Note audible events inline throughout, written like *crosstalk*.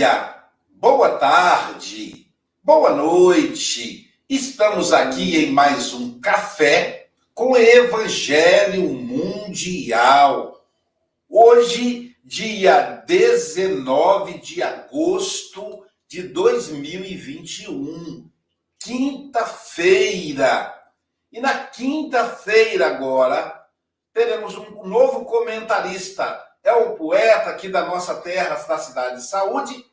Dia, boa tarde, boa noite. Estamos aqui em mais um café com Evangelho Mundial. Hoje, dia 19 de agosto de 2021, quinta-feira. E na quinta-feira agora teremos um novo comentarista é o poeta aqui da nossa terra, da cidade de Saúde,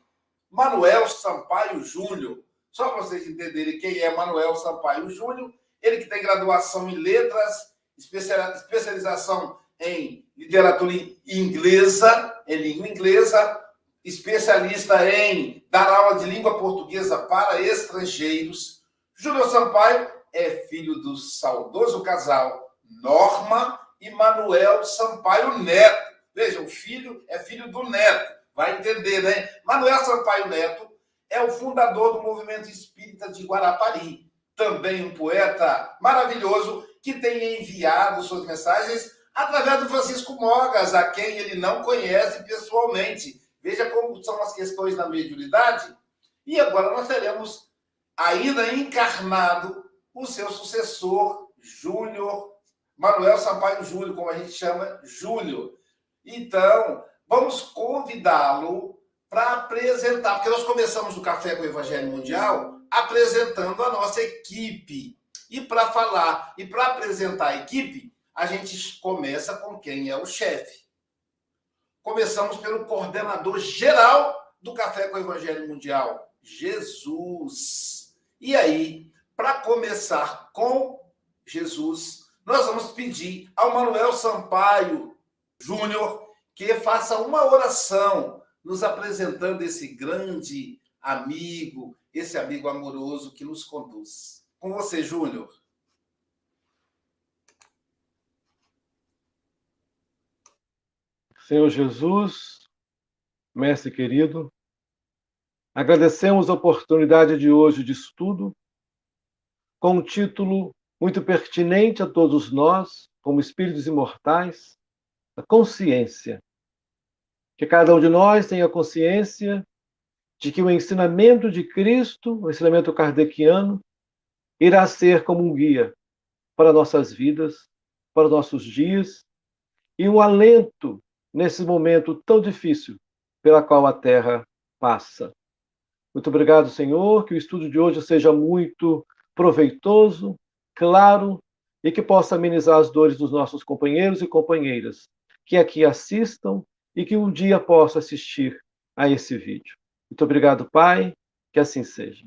Manuel Sampaio Júnior. Só para vocês entenderem quem é Manuel Sampaio Júnior, ele que tem graduação em letras, especialização em literatura inglesa, em língua inglesa, especialista em dar aula de língua portuguesa para estrangeiros. Júnior Sampaio é filho do saudoso casal Norma e Manuel Sampaio Neto Veja, o filho é filho do neto, vai entender, né? Manuel Sampaio Neto é o fundador do movimento espírita de Guarapari, também um poeta maravilhoso que tem enviado suas mensagens através do Francisco Mogas, a quem ele não conhece pessoalmente. Veja como são as questões da mediunidade. E agora nós teremos ainda encarnado o seu sucessor, Júnior, Manuel Sampaio Júnior, como a gente chama, Júnior. Então, vamos convidá-lo para apresentar, porque nós começamos o Café com o Evangelho Mundial apresentando a nossa equipe. E para falar e para apresentar a equipe, a gente começa com quem é o chefe. Começamos pelo coordenador geral do Café com o Evangelho Mundial, Jesus. E aí, para começar com Jesus, nós vamos pedir ao Manuel Sampaio Júnior, que faça uma oração nos apresentando esse grande amigo, esse amigo amoroso que nos conduz. Com você, Júnior. Senhor Jesus, mestre querido, agradecemos a oportunidade de hoje de estudo, com um título muito pertinente a todos nós, como espíritos imortais, a consciência. Que cada um de nós tenha consciência de que o ensinamento de Cristo, o ensinamento kardeciano, irá ser como um guia para nossas vidas, para nossos dias, e um alento nesse momento tão difícil pela qual a Terra passa. Muito obrigado, Senhor, que o estudo de hoje seja muito proveitoso, claro e que possa amenizar as dores dos nossos companheiros e companheiras que aqui assistam e que um dia possa assistir a esse vídeo. Muito obrigado, Pai, que assim seja.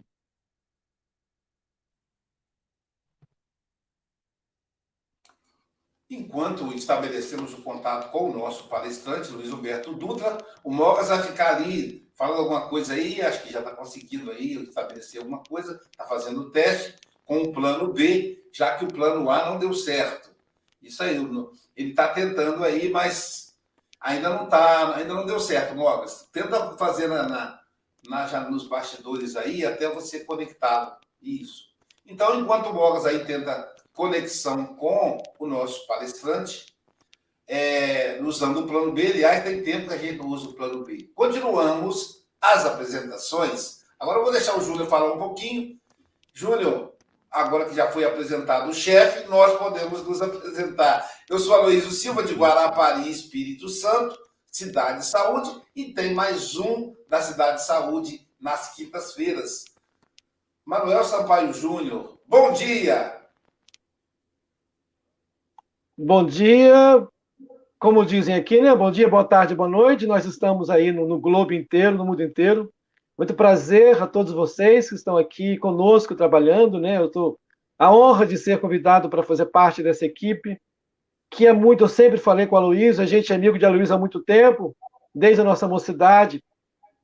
Enquanto estabelecemos o contato com o nosso palestrante, Luiz Humberto Dutra, o Mogas vai ficar ali falando alguma coisa aí, acho que já está conseguindo aí estabelecer alguma coisa, está fazendo o teste com o plano B, já que o plano A não deu certo. Isso aí, ele está tentando aí, mas ainda não tá, ainda não deu certo, Mogas. Tenta fazer na, na, na, já nos bastidores aí até você conectado. Isso. Então, enquanto o Mogas aí tenta conexão com o nosso palestrante, é, usando o plano B, aliás, tem tempo que a gente não usa o plano B. Continuamos as apresentações. Agora eu vou deixar o Júlio falar um pouquinho. Júlio, agora que já foi apresentado o chefe, nós podemos nos apresentar. Eu sou Aloysio Silva, de Guarapari, Espírito Santo, Cidade Saúde, e tem mais um da Cidade Saúde nas quintas-feiras. Manuel Sampaio Júnior, bom dia! Bom dia, como dizem aqui, né? Bom dia, boa tarde, boa noite. Nós estamos aí no, no globo inteiro, no mundo inteiro. Muito prazer a todos vocês que estão aqui conosco trabalhando, né? Eu tô a honra de ser convidado para fazer parte dessa equipe, que é muito, eu sempre falei com a Luísa, a gente é amigo de Luísa há muito tempo, desde a nossa mocidade,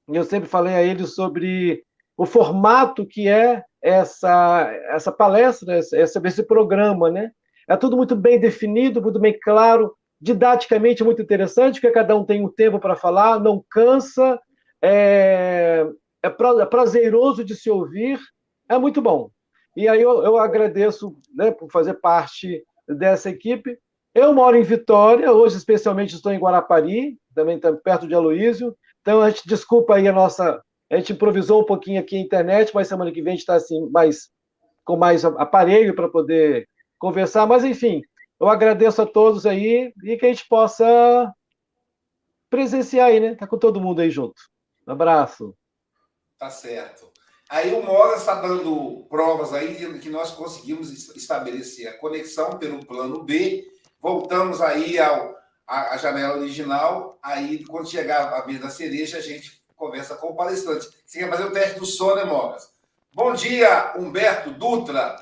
e eu sempre falei a ele sobre o formato que é essa essa palestra, essa, esse programa, né? É tudo muito bem definido, muito bem claro, didaticamente muito interessante, porque cada um tem um tempo para falar, não cansa, é, é, é prazeroso de se ouvir, é muito bom. E aí eu, eu agradeço né, por fazer parte dessa equipe. Eu moro em Vitória, hoje especialmente estou em Guarapari, também perto de Aloísio. Então, a gente desculpa aí a nossa. A gente improvisou um pouquinho aqui a internet, mas semana que vem a gente está assim, mais, com mais aparelho para poder conversar. Mas, enfim, eu agradeço a todos aí e que a gente possa presenciar aí, né? Tá com todo mundo aí junto. Um abraço. Tá certo. Aí o Moras está dando provas aí de que nós conseguimos estabelecer a conexão pelo plano B. Voltamos aí ao, a janela original. Aí, quando chegar a vez da cereja, a gente conversa com o palestrante. Você quer fazer o teste do som, né, Moras? Bom dia, Humberto Dutra.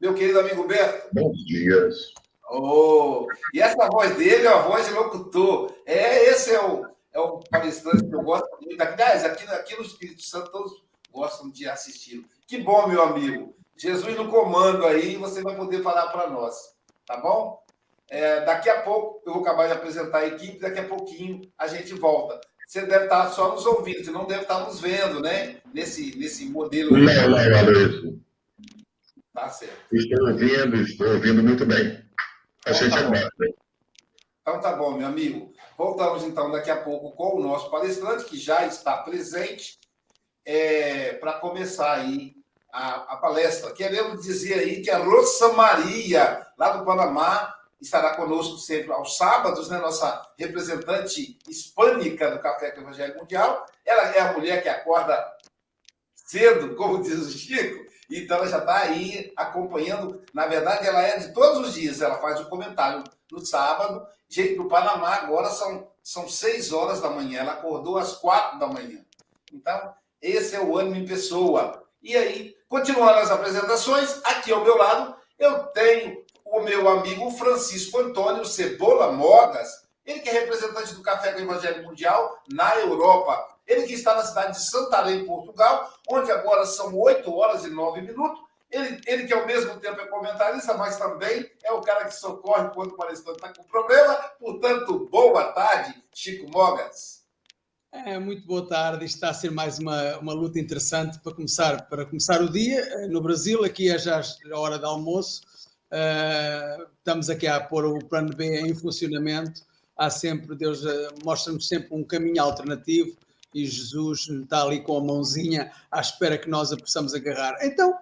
Meu querido amigo Humberto. Bom dias. Oh, e essa voz dele é a voz de locutor. É, esse é o, é o palestrante que eu gosto muito. Aliás, aqui, aqui no Espírito Santo todos gostam de assistir. Que bom, meu amigo. Jesus no comando aí, você vai poder falar para nós, tá bom? É, daqui a pouco, eu vou acabar de apresentar a equipe, daqui a pouquinho a gente volta. Você deve estar só nos ouvindo, você não deve estar nos vendo, né? Nesse, nesse modelo. Não, não, Aloysio. Tá certo. Estou ouvindo, estou ouvindo muito bem. A gente então, tá aguarda. Então tá bom, meu amigo. Voltamos então daqui a pouco com o nosso palestrante, que já está presente, é, para começar aí a, a, palestra. Queremos dizer aí que a Rosa Maria, lá do Panamá, estará conosco sempre aos sábados, né? Nossa representante hispânica do Café com Evangelho Mundial. Ela é a mulher que acorda cedo, como diz o Chico, então ela já está aí acompanhando. Na verdade, ela é de todos os dias. Ela faz o um comentário no sábado. Gente, no Panamá agora são, são seis horas da manhã. Ela acordou às quatro da manhã. Então, esse é o ânimo em pessoa. E aí, continuando as apresentações, aqui ao meu lado, eu tenho o meu amigo Francisco Antônio Cebola Mogas, ele que é representante do Café do Evangelho Mundial na Europa. Ele que está na cidade de Santarém, Portugal, onde agora são 8 horas e 9 minutos. Ele, ele que ao mesmo tempo é comentarista, mas também é o cara que socorre quando o palestrante está com problema. Portanto, boa tarde, Chico Mogas. É, muito boa tarde. Está a ser mais uma, uma luta interessante para começar, para começar o dia. Eh, no Brasil, aqui é já a hora de almoço. Uh, estamos aqui a pôr o plano B em funcionamento. Há sempre, Deus uh, mostra-nos sempre um caminho alternativo e Jesus está ali com a mãozinha à espera que nós a possamos agarrar. Então,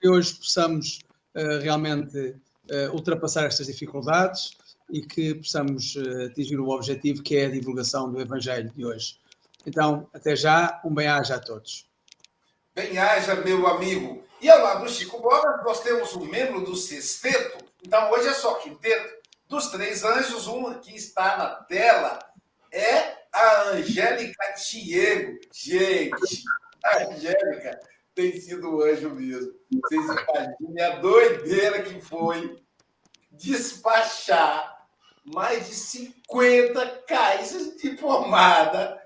que hoje possamos uh, realmente uh, ultrapassar estas dificuldades e que possamos atingir o objetivo que é a divulgação do Evangelho de hoje. Então, até já, um bem-aja a todos. Bem-aja, meu amigo. E ao lado do Chico Boga, nós temos um membro do sexteto. Então, hoje é só quinteto. Dos três anjos, um que está na tela é a Angélica Tiego. Gente, a Angélica tem sido um anjo mesmo. Vocês imaginem a doideira que foi despachar mais de 50 caixas de pomada.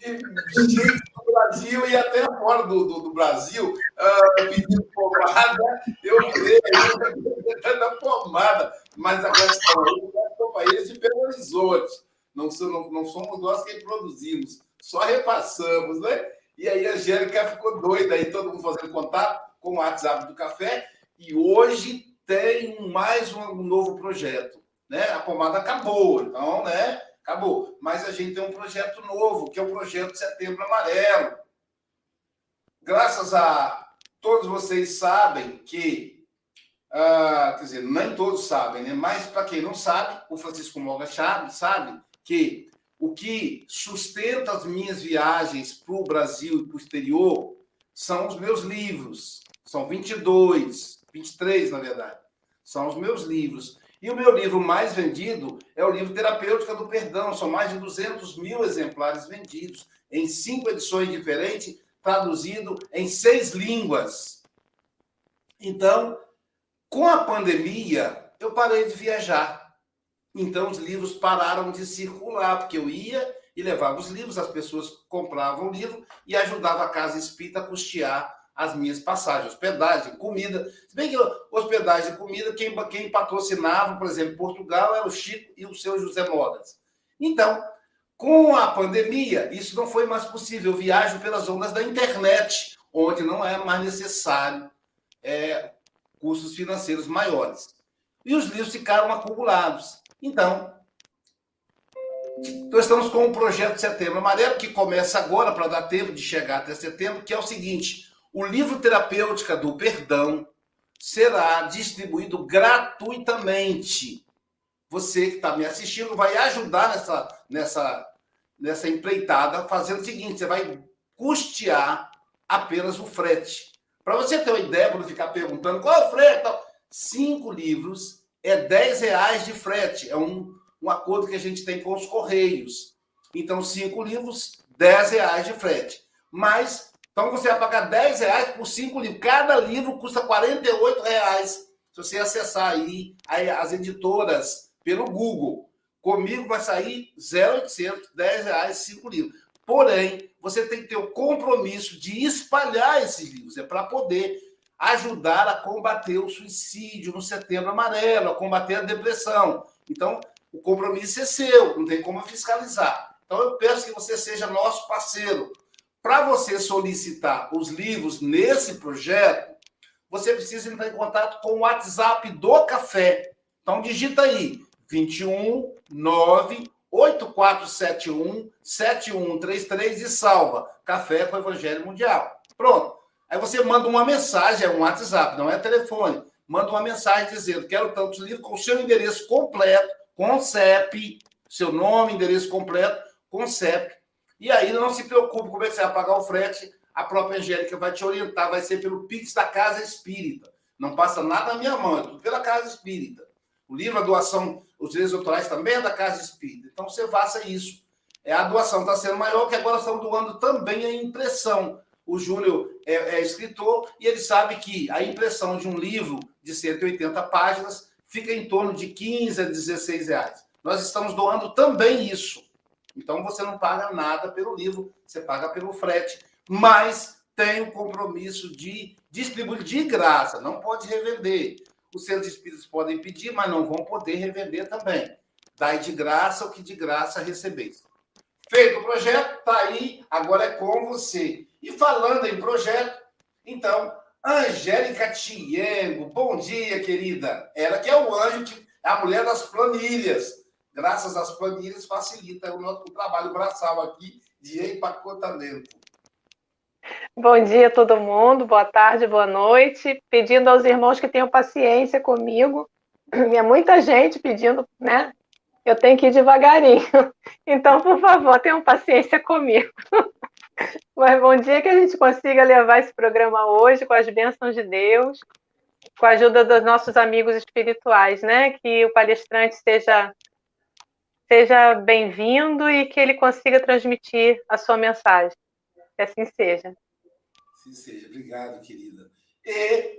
E gente do Brasil e até fora do, do, do Brasil uh, pedindo pomada. Eu creio da pomada. Mas agora estão no país de Belo Horizonte não, não somos nós quem produzimos, só repassamos, né? E aí a Angélica ficou doida aí, todo mundo fazendo contato com o WhatsApp do café. E hoje tem mais um novo projeto. Né? A pomada acabou, então, né? Acabou. Mas a gente tem um projeto novo, que é o projeto Setembro Amarelo. Graças a todos vocês sabem que, uh, quer dizer, nem todos sabem, né? Mas para quem não sabe, o Francisco Moga sabe, sabe que o que sustenta as minhas viagens para o Brasil e para o exterior são os meus livros. São 22, 23, na verdade. São os meus livros. E o meu livro mais vendido é o livro Terapêutica do Perdão. São mais de 200 mil exemplares vendidos em cinco edições diferentes, traduzido em seis línguas. Então, com a pandemia, eu parei de viajar. Então os livros pararam de circular, porque eu ia e levava os livros, as pessoas compravam o livro e ajudava a Casa Espírita a custear as minhas passagens, hospedagem, comida. Se bem que hospedagem e comida, quem, quem patrocinava, por exemplo, Portugal, era o Chico e o seu José Modas. Então, com a pandemia, isso não foi mais possível. Eu viajo pelas ondas da internet, onde não é mais necessário é, custos financeiros maiores. E os livros ficaram acumulados. Então, Então, estamos com o projeto Setembro Amarelo, que começa agora, para dar tempo de chegar até setembro, que é o seguinte: o livro terapêutica do perdão será distribuído gratuitamente. Você que está me assistindo vai ajudar nessa, nessa, nessa empreitada, fazendo o seguinte: você vai custear apenas o frete. Para você ter uma ideia, para não ficar perguntando qual é o frete, cinco livros é 10 reais de frete. É um, um acordo que a gente tem com os Correios. Então, cinco livros, 10 reais de frete. Mas, então você vai pagar 10 reais por cinco livros. Cada livro custa 48 reais. Se você acessar aí, aí as editoras pelo Google. Comigo vai sair 0,800, 10 reais, cinco livros. Porém, você tem que ter o compromisso de espalhar esses livros. É para poder ajudar a combater o suicídio no setembro amarelo, a combater a depressão. Então, o compromisso é seu, não tem como fiscalizar. Então, eu peço que você seja nosso parceiro. Para você solicitar os livros nesse projeto, você precisa entrar em contato com o WhatsApp do café. Então, digita aí 21 9 8471 7133 e salva Café com o Evangelho Mundial. Pronto. Aí você manda uma mensagem, é um WhatsApp, não é telefone. Manda uma mensagem dizendo: quero tantos livros com o seu endereço completo, com CEP, seu nome, endereço completo, com CEP. E aí não se preocupe como é que você vai pagar o frete, a própria Angélica vai te orientar, vai ser pelo Pix da Casa Espírita. Não passa nada na minha mão, é tudo pela Casa Espírita. O livro, a doação, os direitos autorais também é da Casa Espírita. Então você faça isso. É, a doação está sendo maior, que agora estão doando também a impressão. O Júlio é, é, escritor e ele sabe que a impressão de um livro de 180 páginas fica em torno de 15 a 16 reais. Nós estamos doando também isso. Então você não paga nada pelo livro, você paga pelo frete, mas tem o compromisso de distribuir de graça, não pode revender. Os centros espíritas podem pedir, mas não vão poder revender também. Dai de graça o que de graça recebeis. Feito o projeto, tá aí, agora é com você. E falando em projeto, então, Angélica Tiengo, bom dia, querida. Ela que é o anjo, que é a mulher das planilhas. Graças às planilhas, facilita o nosso trabalho braçal aqui de empacotamento. Bom dia todo mundo, boa tarde, boa noite. Pedindo aos irmãos que tenham paciência comigo. É muita gente pedindo, né? Eu tenho que ir devagarinho. *laughs* Então, por favor, tenham paciência comigo. *laughs* Mas bom dia que a gente consiga levar esse programa hoje com as bênçãos de Deus, com a ajuda dos nossos amigos espirituais, né? Que o palestrante seja seja bem-vindo e que ele consiga transmitir a sua mensagem. Que assim seja. Assim seja. Obrigado, querida. E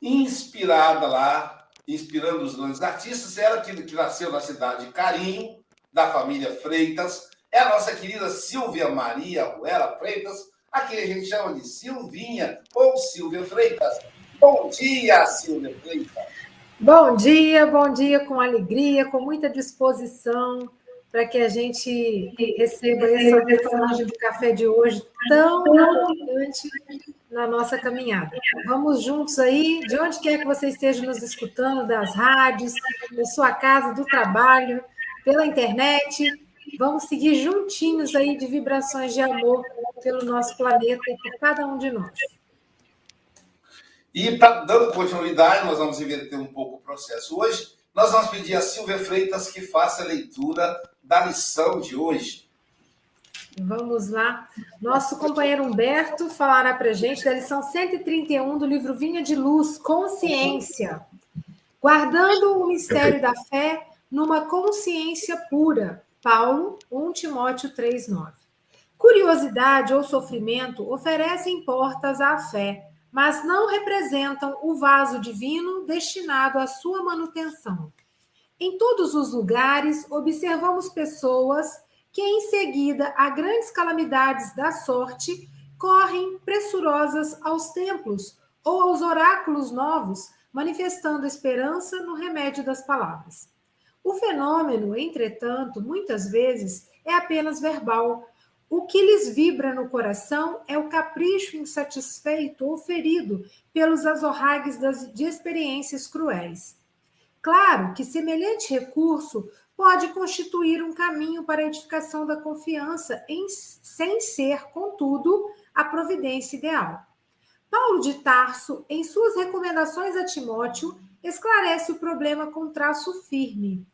inspirada lá, inspirando os grandes artistas, ela que, que nasceu na cidade de Carinho, da família Freitas, é a nossa querida Silvia Maria Ruela Freitas, a quem a gente chama de Silvinha ou Silvia Freitas. Bom dia, Silvia Freitas. Bom dia, bom dia com alegria, com muita disposição para que a gente receba essa mensagem do café de hoje tão importante na nossa caminhada. Vamos juntos aí, de onde quer que você esteja nos escutando, das rádios, da sua casa, do trabalho, pela internet, Vamos seguir juntinhos aí de vibrações de amor pelo nosso planeta e por cada um de nós. E tá dando continuidade, nós vamos inverter um pouco o processo hoje. Nós vamos pedir a Silvia Freitas que faça a leitura da lição de hoje. Vamos lá. Nosso companheiro Humberto falará para gente da lição 131 do livro Vinha de Luz, Consciência. Guardando o mistério da fé numa consciência pura, Paulo, 1 Timóteo 3,9. Curiosidade ou sofrimento oferecem portas à fé, mas não representam o vaso divino destinado à sua manutenção. Em todos os lugares, observamos pessoas que, em seguida a grandes calamidades da sorte, correm pressurosas aos templos ou aos oráculos novos, manifestando esperança no remédio das palavras. O fenômeno, entretanto, muitas vezes é apenas verbal. O que lhes vibra no coração é o capricho insatisfeito ou ferido pelos azorragues das, de experiências cruéis. Claro que semelhante recurso pode constituir um caminho para a edificação da confiança, em, sem ser, contudo, a providência ideal. Paulo de Tarso, em suas recomendações a Timóteo, esclarece o problema com traço firme.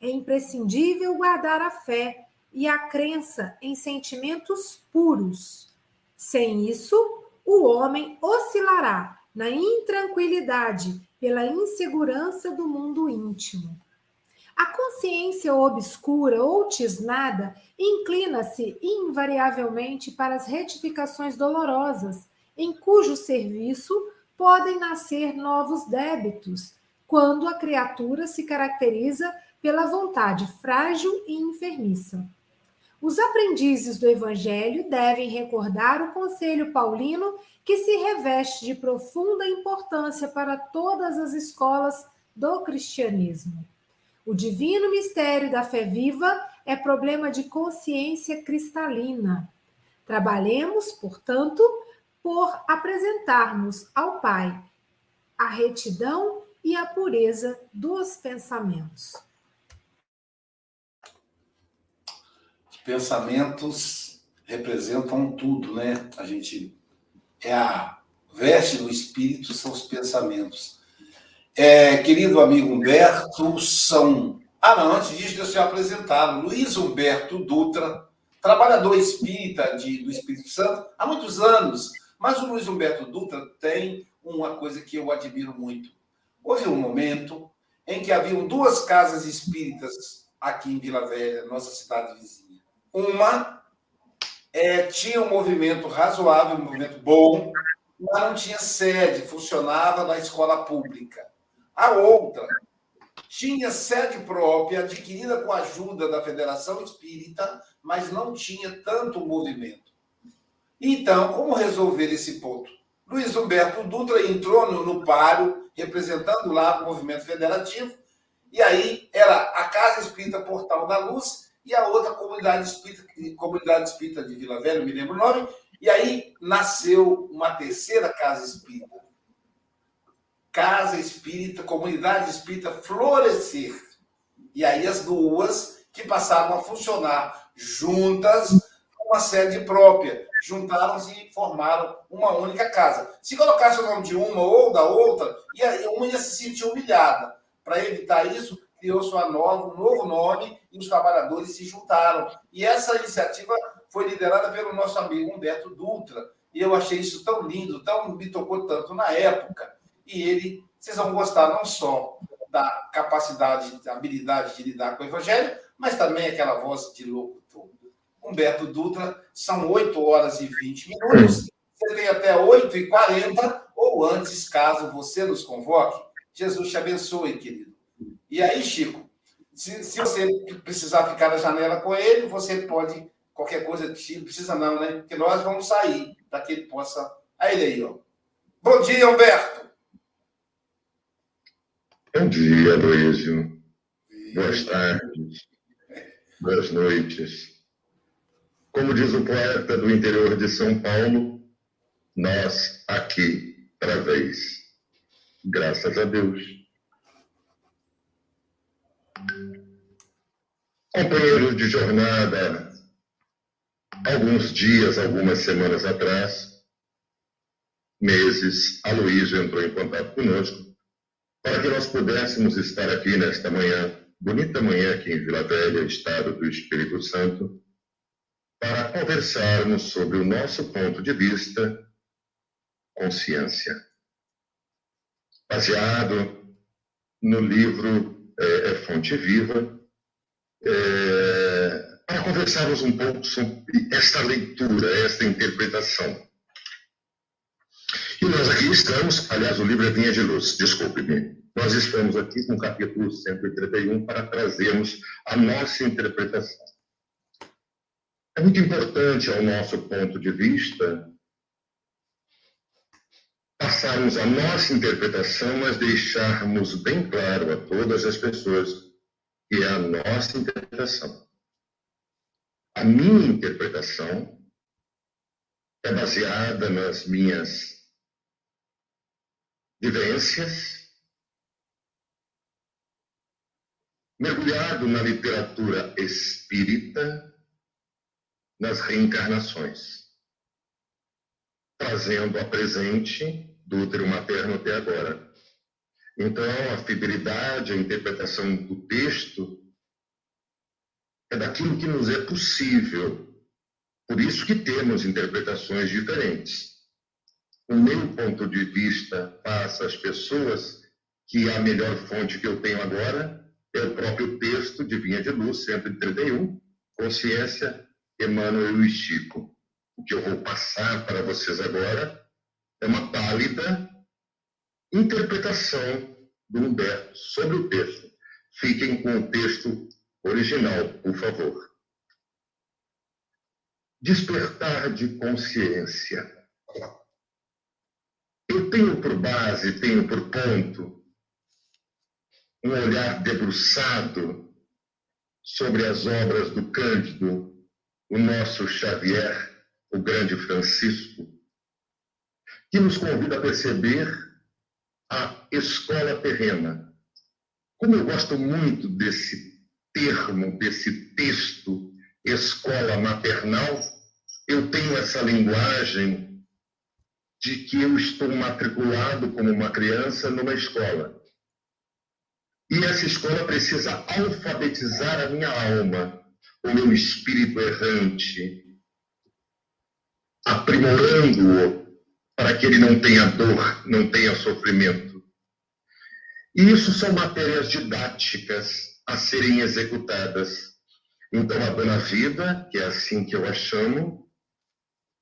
É imprescindível guardar a fé e a crença em sentimentos puros. Sem isso, o homem oscilará na intranquilidade pela insegurança do mundo íntimo. A consciência obscura ou tisnada inclina-se invariavelmente para as retificações dolorosas, em cujo serviço podem nascer novos débitos, quando a criatura se caracteriza pela vontade frágil e enfermiça. Os aprendizes do Evangelho devem recordar o conselho paulino que se reveste de profunda importância para todas as escolas do cristianismo. O divino mistério da fé viva é problema de consciência cristalina. Trabalhemos, portanto, por apresentarmos ao Pai a retidão e a pureza dos pensamentos. Pensamentos representam tudo, né? A gente é a veste do espírito, são os pensamentos. É, querido amigo Humberto, são. Ah, não, antes disso, deixa eu apresentar. Luiz Humberto Dutra, trabalhador espírita de, do Espírito Santo há muitos anos. Mas o Luiz Humberto Dutra tem uma coisa que eu admiro muito. Houve um momento em que haviam duas casas espíritas aqui em Vila Velha, nossa cidade vizinha. Uma é, tinha um movimento razoável, um movimento bom, mas não tinha sede, funcionava na escola pública. A outra tinha sede própria, adquirida com a ajuda da Federação Espírita, mas não tinha tanto movimento. Então, como resolver esse ponto? Luiz Humberto Dutra entrou no, no páreo, representando lá o movimento federativo, e aí era a Casa Espírita Portal da Luz e a outra comunidade espírita, comunidade espírita de Vila Velha, me lembro o nome, e aí nasceu uma terceira casa espírita. Casa Espírita, Comunidade Espírita Florescer. E aí as duas que passaram a funcionar juntas, uma sede própria. Juntaram-se e formaram uma única casa. Se colocasse o nome de uma ou da outra, uma ia se sentir humilhada. Para evitar isso, criou nova, um novo nome e os trabalhadores se juntaram. E essa iniciativa foi liderada pelo nosso amigo Humberto Dutra. E eu achei isso tão lindo, tão me tocou tanto na época. E ele, vocês vão gostar não só da capacidade, da habilidade de lidar com o evangelho, mas também aquela voz de locutor. Humberto Dutra, são 8 horas e 20 minutos. Você tem até 8 e 40 ou antes, caso você nos convoque. Jesus te abençoe, querido. E aí, Chico, se, se você precisar ficar na janela com ele, você pode, qualquer coisa, não precisa não, né? Porque nós vamos sair para que ele possa. Aí ele aí, ó. Bom dia, Humberto. Bom dia, Luísio. Boas tardes. Boas noites. Como diz o poeta do interior de São Paulo, nós aqui para vez. Graças a Deus. Companheiros de jornada, alguns dias, algumas semanas atrás, meses, a Luísa entrou em contato conosco para que nós pudéssemos estar aqui nesta manhã, bonita manhã aqui em Vila Velha, estado do Espírito Santo, para conversarmos sobre o nosso ponto de vista, consciência, baseado no livro é, é Fonte Viva, é, para conversarmos um pouco sobre esta leitura, esta interpretação. E nós aqui estamos, aliás, o livro é Vinha de Luz, desculpe-me. Nós estamos aqui com o capítulo 131 para trazermos a nossa interpretação. É muito importante, ao nosso ponto de vista, passarmos a nossa interpretação, mas deixarmos bem claro a todas as pessoas que é a nossa interpretação. A minha interpretação é baseada nas minhas vivências, mergulhado na literatura espírita, nas reencarnações, trazendo a presente do útero materno até agora. Então, a fidelidade, a interpretação do texto é daquilo que nos é possível. Por isso que temos interpretações diferentes. O meu ponto de vista passa às pessoas que a melhor fonte que eu tenho agora é o próprio texto de Vinha de Luz, 131, Consciência, Emmanuel e Chico. O que eu vou passar para vocês agora é uma pálida interpretação do Humberto sobre o texto. Fiquem com o texto original, por favor. Despertar de consciência. Eu tenho por base, tenho por ponto, um olhar debruçado sobre as obras do Cândido, o nosso Xavier, o grande Francisco, que nos convida a perceber a escola terrena. Como eu gosto muito desse termo, desse texto, escola maternal, eu tenho essa linguagem de que eu estou matriculado como uma criança numa escola. E essa escola precisa alfabetizar a minha alma, o meu espírito errante, aprimorando-o para que ele não tenha dor, não tenha sofrimento. E isso são matérias didáticas a serem executadas. Então, a Dona Vida, que é assim que eu a chamo,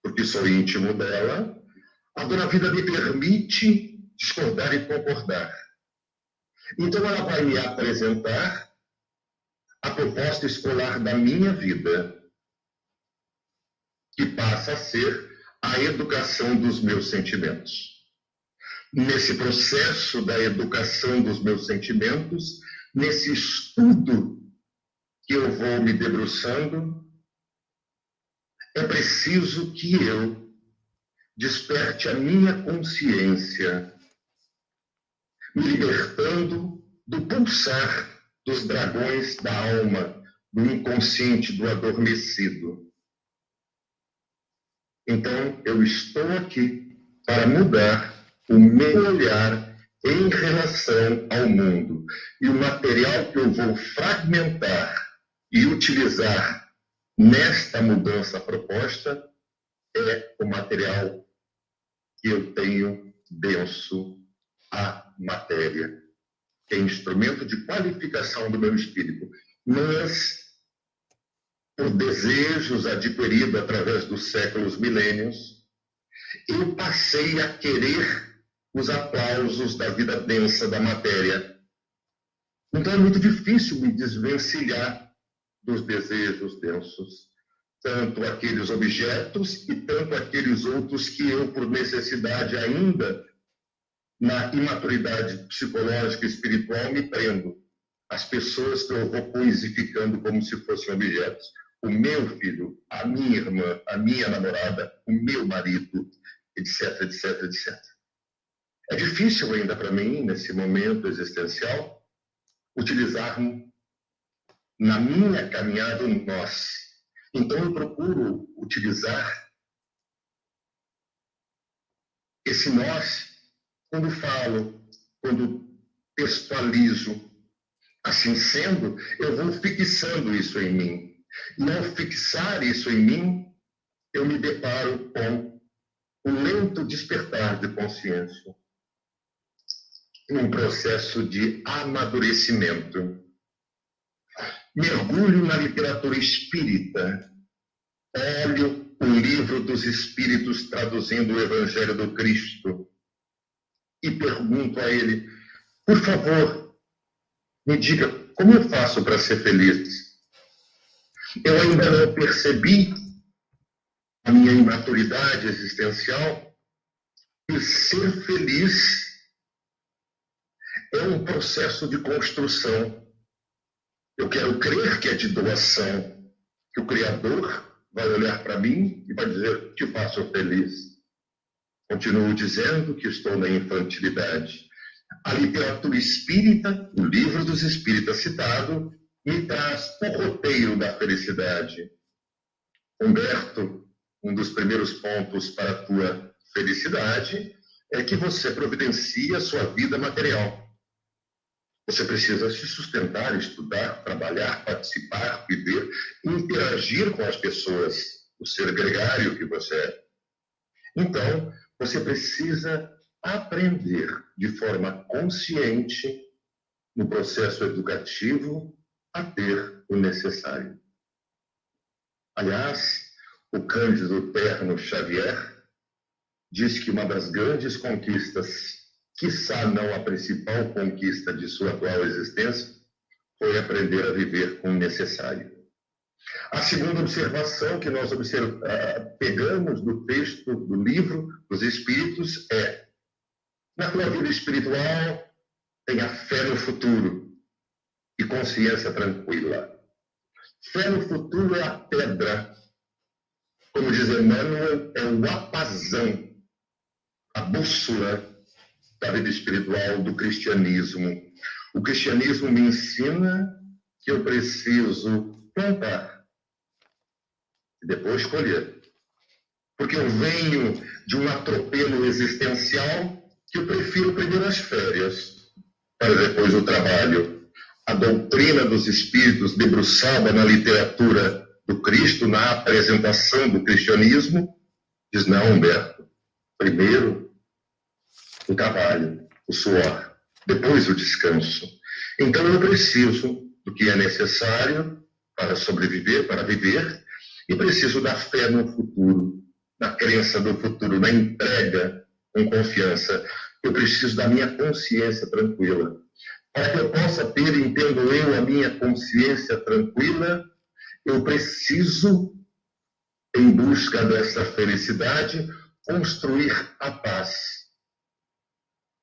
porque sou íntimo dela, a Dona Vida me permite discordar e concordar. Então, ela vai me apresentar a proposta escolar da minha vida, que passa a ser a educação dos meus sentimentos. Nesse processo da educação dos meus sentimentos, nesse estudo que eu vou me debruçando, é preciso que eu desperte a minha consciência me libertando do pulsar dos dragões da alma, do inconsciente, do adormecido. Então, eu estou aqui para mudar o meu olhar em relação ao mundo. E o material que eu vou fragmentar e utilizar nesta mudança proposta é o material que eu tenho denso a matéria, é instrumento de qualificação do meu espírito, mas por desejos adquiridos através dos séculos milênios, eu passei a querer os aplausos da vida densa da matéria. Então é muito difícil me desvencilhar dos desejos densos, tanto aqueles objetos e tanto aqueles outros que eu, por necessidade ainda, na imaturidade psicológica e espiritual, me prendo. As pessoas que eu vou coisificando como se fossem objetos. O meu filho, a minha irmã, a minha namorada, o meu marido, etc, etc, etc. É difícil ainda para mim, nesse momento existencial, utilizar na minha caminhada um nós. Então eu procuro utilizar esse nós quando falo, quando textualizo. Assim sendo, eu vou fixando isso em mim. E ao fixar isso em mim, eu me deparo com um lento despertar de consciência, um processo de amadurecimento. Mergulho na literatura espírita, olho o livro dos Espíritos traduzindo o Evangelho do Cristo, e pergunto a ele: por favor, me diga como eu faço para ser feliz? Eu ainda não percebi a minha imaturidade existencial e ser feliz é um processo de construção. Eu quero crer que é de doação, que o Criador vai olhar para mim e vai dizer: te faço feliz. Continuo dizendo que estou na infantilidade. A literatura espírita, o livro dos espíritas citado, me traz o roteiro da felicidade. Humberto, um dos primeiros pontos para a tua felicidade é que você providencia a sua vida material. Você precisa se sustentar, estudar, trabalhar, participar, viver, interagir com as pessoas, o ser gregário que você é. Então, você precisa aprender de forma consciente no processo educativo a ter o necessário. Aliás, o Cândido Terno Xavier diz que uma das grandes conquistas, quiçá não a principal conquista de sua atual existência, foi aprender a viver com o necessário. A segunda observação que nós observa, uh, pegamos do texto do livro dos Espíritos é: na tua vida espiritual, tenha fé no futuro e consciência tranquila. Fé no futuro é a pedra, como diz Emmanuel, é o apazão, a bússola da vida espiritual do cristianismo. O cristianismo me ensina que eu preciso plantar e depois colher. Porque eu venho de um atropelo existencial que eu prefiro primeiro as férias para depois o trabalho a doutrina dos espíritos debruçada na literatura do Cristo, na apresentação do cristianismo, diz: não, Humberto, primeiro o trabalho, o suor, depois o descanso. Então eu preciso do que é necessário para sobreviver, para viver, e preciso da fé no futuro, na crença no futuro, na entrega com confiança. Eu preciso da minha consciência tranquila para que eu possa ter, entendo eu, a minha consciência tranquila, eu preciso, em busca dessa felicidade, construir a paz.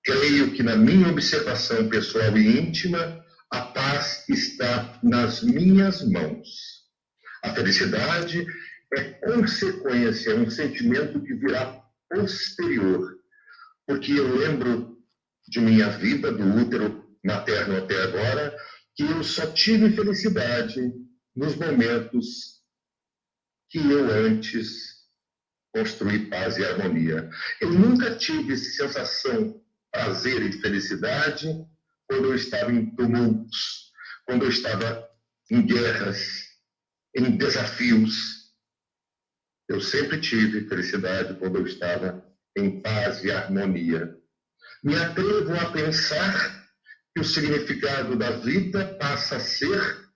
Creio que na minha observação pessoal e íntima, a paz está nas minhas mãos. A felicidade é consequência, é um sentimento que virá posterior. Porque eu lembro de minha vida, do útero materno até agora, que eu só tive felicidade nos momentos que eu antes construí paz e harmonia. Eu nunca tive sensação, prazer e felicidade quando eu estava em tumultos, quando eu estava em guerras, em desafios. Eu sempre tive felicidade quando eu estava em paz e harmonia. Me atrevo a pensar que o significado da vida passa a ser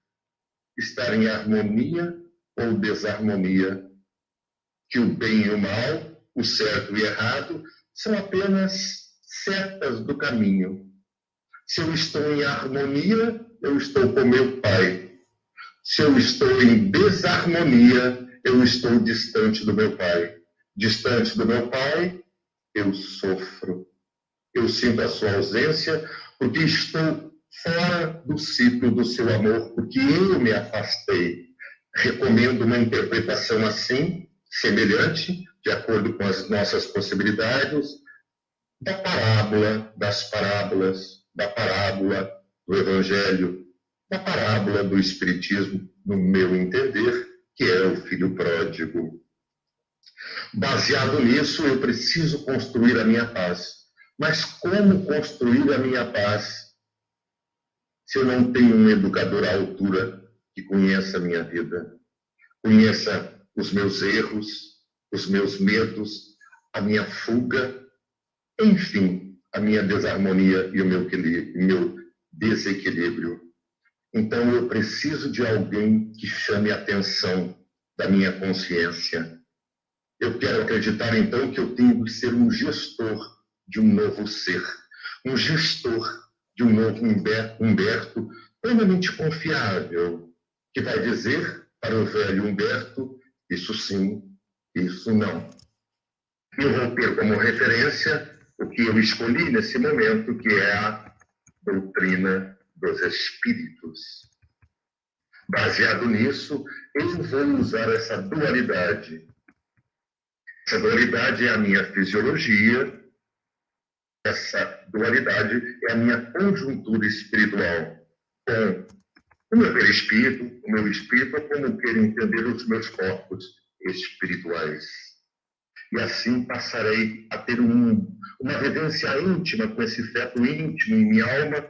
estar em harmonia ou desarmonia, que o bem e o mal, o certo e o errado, são apenas setas do caminho. Se eu estou em harmonia, eu estou com meu Pai. Se eu estou em desarmonia, eu estou distante do meu Pai. Distante do meu Pai, eu sofro. Eu sinto a sua ausência, porque estou fora do ciclo do seu amor, porque eu me afastei. Recomendo uma interpretação assim, semelhante, de acordo com as nossas possibilidades, da parábola, das parábolas, da parábola do Evangelho, da parábola do Espiritismo, no meu entender, que é o filho pródigo. Baseado nisso, eu preciso construir a minha paz mas como construir a minha paz se eu não tenho um educador à altura que conheça a minha vida, conheça os meus erros, os meus medos, a minha fuga, enfim, a minha desarmonia e o meu, meu desequilíbrio. Então eu preciso de alguém que chame a atenção da minha consciência. Eu quero acreditar então que eu tenho que ser um gestor de um novo ser, um gestor de um novo Humberto, plenamente confiável, que vai dizer para o velho Humberto: isso sim, isso não. Eu vou ter como referência o que eu escolhi nesse momento, que é a doutrina dos espíritos. Baseado nisso, eu vou usar essa dualidade. Essa dualidade é a minha fisiologia, essa dualidade é a minha conjuntura espiritual com o meu perispírito, o meu espírito, como quero entender os meus corpos espirituais. E assim passarei a ter um, uma vivência íntima com esse feto íntimo em minha alma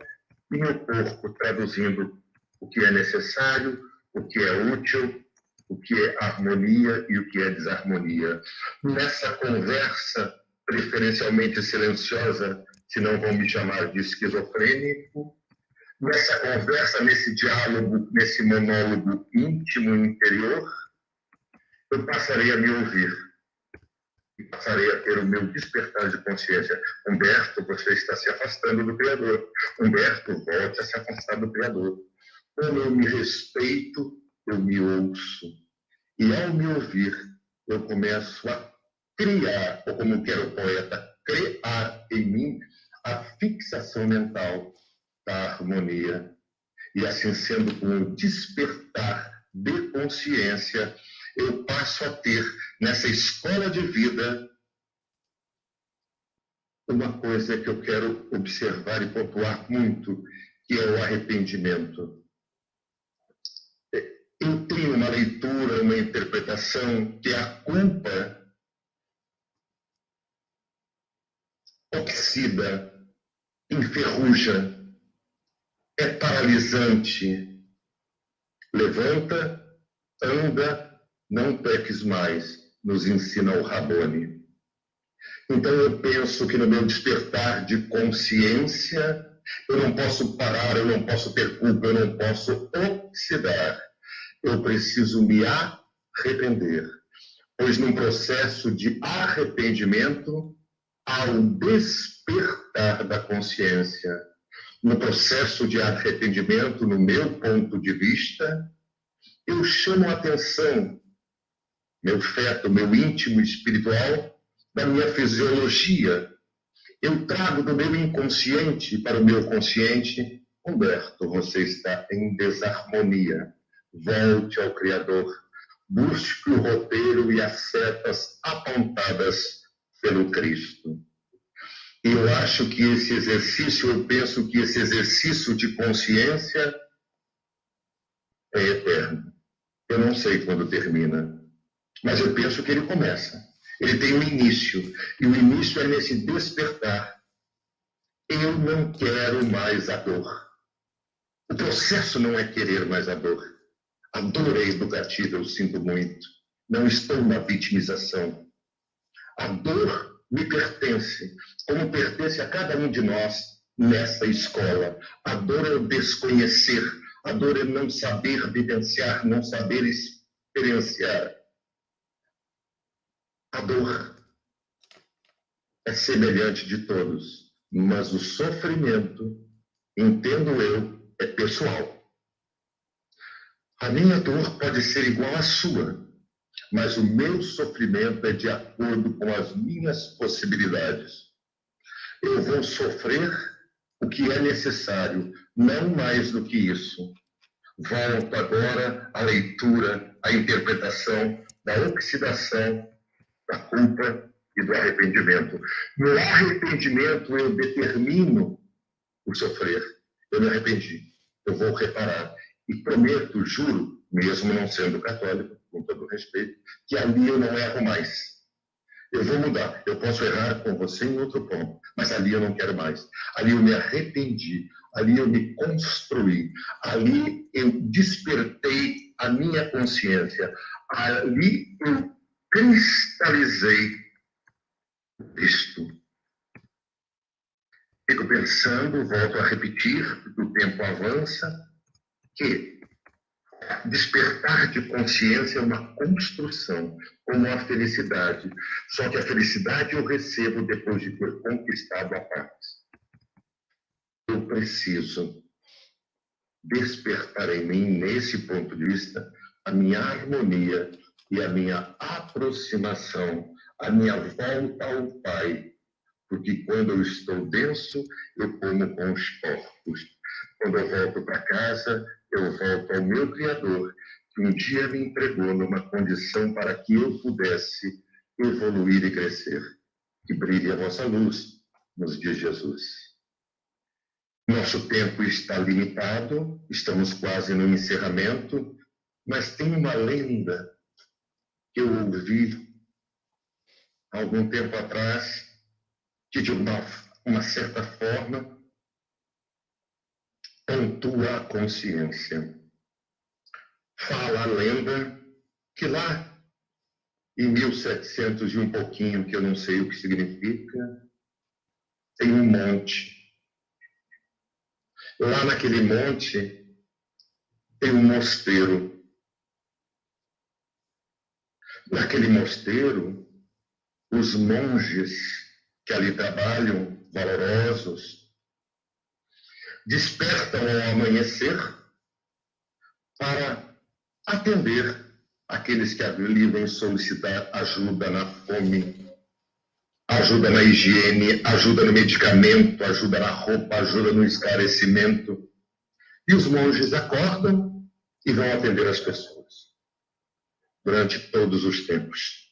e meu corpo, traduzindo o que é necessário, o que é útil, o que é harmonia e o que é desarmonia. Nessa conversa preferencialmente silenciosa, se não vão me chamar de esquizofrênico, nessa conversa, nesse diálogo, nesse monólogo íntimo interior, eu passarei a me ouvir e passarei a ter o meu despertar de consciência. Humberto, você está se afastando do Criador. Humberto, volte a se afastar do Criador. Como eu me respeito, eu me ouço. E ao me ouvir, eu começo a criar, ou como quer o poeta, criar em mim a fixação mental da harmonia. E assim sendo, com o despertar de consciência, eu passo a ter nessa escola de vida uma coisa que eu quero observar e pontuar muito, que é o arrependimento. Eu tenho uma leitura, uma interpretação que a culpa oxida, enferruja, é paralisante. Levanta, anda, não peques mais, nos ensina o Rabone. Então eu penso que no meu despertar de consciência, eu não posso parar, eu não posso ter culpa, eu não posso oxidar. Eu preciso me arrepender. Pois num processo de arrependimento, ao despertar da consciência, no processo de arrependimento, no meu ponto de vista, eu chamo a atenção, meu feto, meu íntimo espiritual, da minha fisiologia. Eu trago do meu inconsciente para o meu consciente. Humberto, você está em desarmonia. Volte ao Criador. Busque o roteiro e as setas apontadas pelo Cristo. Eu acho que esse exercício, eu penso que esse exercício de consciência é eterno. Eu não sei quando termina, mas eu penso que ele começa. Ele tem um início, e o início é nesse despertar. Eu não quero mais a dor. O processo não é querer mais a dor. A dor é educativa, eu sinto muito. Não estou na vitimização. A dor me pertence, como pertence a cada um de nós nessa escola. A dor é o desconhecer, a dor é não saber vivenciar, não saber experienciar. A dor é semelhante de todos, mas o sofrimento, entendo eu, é pessoal. A minha dor pode ser igual à sua, mas o meu sofrimento é de acordo com as minhas possibilidades. Eu vou sofrer o que é necessário, não mais do que isso. Volto agora à leitura, à interpretação da oxidação, da culpa e do arrependimento. No arrependimento, eu determino o sofrer. Eu me arrependi. Eu vou reparar. E prometo, juro, mesmo não sendo católico, com todo respeito, que ali eu não erro mais. Eu vou mudar. Eu posso errar com você em outro ponto, mas ali eu não quero mais. Ali eu me arrependi. Ali eu me construí. Ali eu despertei a minha consciência. Ali eu cristalizei Cristo. Fico pensando, volto a repetir, o tempo avança, que despertar de consciência é uma construção, como a felicidade. Só que a felicidade eu recebo depois de ter conquistado a paz. Eu preciso despertar em mim, nesse ponto de vista, a minha harmonia e a minha aproximação, a minha volta ao Pai. Porque quando eu estou denso, eu como com os porcos. Quando eu volto para casa, eu volto ao meu Criador, que um dia me entregou numa condição para que eu pudesse evoluir e crescer. Que brilhe a vossa luz, nos de Jesus. Nosso tempo está limitado, estamos quase no encerramento, mas tem uma lenda que eu ouvi algum tempo atrás, que de uma, uma certa forma pontua a consciência. Fala a lenda que lá em 1700 e um pouquinho, que eu não sei o que significa, tem um monte. Lá naquele monte tem um mosteiro. Naquele mosteiro, os monges que ali trabalham, valorosos, despertam ao amanhecer para atender aqueles que ali vêm solicitar ajuda na fome, ajuda na higiene, ajuda no medicamento, ajuda na roupa, ajuda no esclarecimento. E os monges acordam e vão atender as pessoas durante todos os tempos.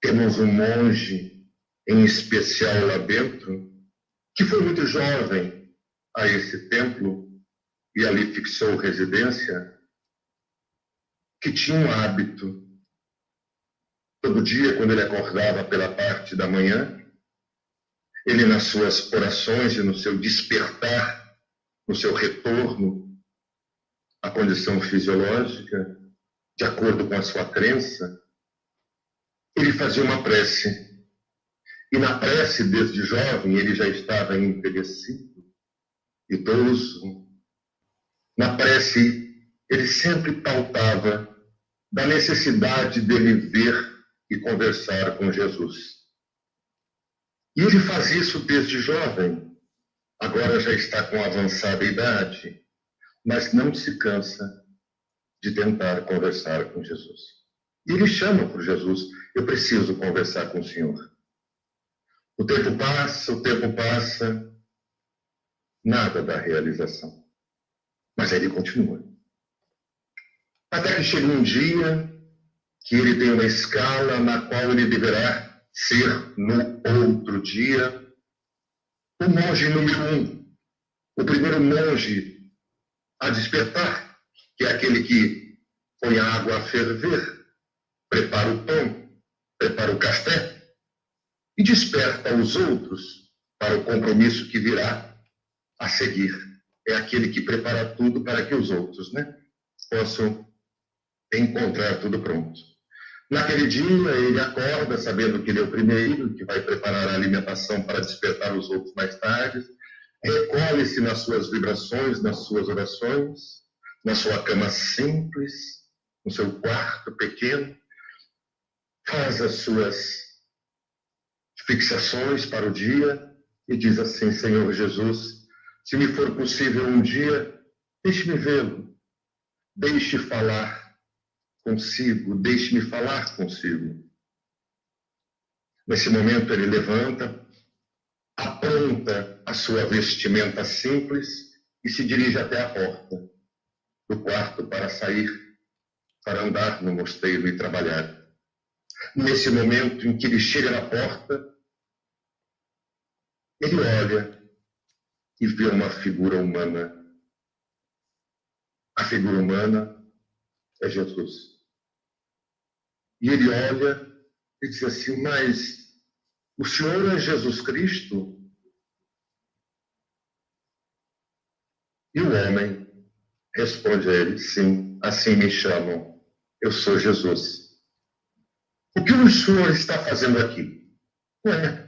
Temos um monge em especial lá dentro que foi muito jovem a esse templo e ali fixou residência que tinha um hábito. Todo dia, quando ele acordava pela parte da manhã, ele, nas suas orações e no seu despertar, no seu retorno à condição fisiológica, de acordo com a sua crença, ele fazia uma prece. E na prece, desde jovem, ele já estava envelhecido, idoso. Na prece, ele sempre pautava da necessidade dele ver e conversar com Jesus. E ele faz isso desde jovem, agora já está com avançada idade, mas não se cansa de tentar conversar com Jesus. E ele chama por Jesus: Eu preciso conversar com o Senhor. O tempo passa, o tempo passa, nada da realização. Mas ele continua. Até que chega um dia que ele tem uma escala na qual ele deverá ser no outro dia o monge número um, o primeiro monge a despertar, que é aquele que põe a água a ferver, prepara o pão, prepara o café e desperta os outros para o compromisso que virá a seguir. É aquele que prepara tudo para que os outros né, possam encontrar tudo pronto. Naquele dia, ele acorda sabendo que ele é o primeiro, que vai preparar a alimentação para despertar os outros mais tarde, recolhe-se nas suas vibrações, nas suas orações, na sua cama simples, no seu quarto pequeno, faz as suas fixações para o dia e diz assim: Senhor Jesus, se me for possível um dia, deixe-me vê-lo, deixe falar consigo, deixe-me falar consigo. Nesse momento ele levanta, apronta a sua vestimenta simples e se dirige até a porta do quarto para sair, para andar no mosteiro e trabalhar. Nesse momento em que ele chega na porta, ele olha e vê uma figura humana. A figura humana é Jesus. E ele olha e diz assim: Mas o Senhor é Jesus Cristo? E o homem responde a ele: Sim, assim me chamam. Eu sou Jesus. O que o senhor está fazendo aqui? Ué,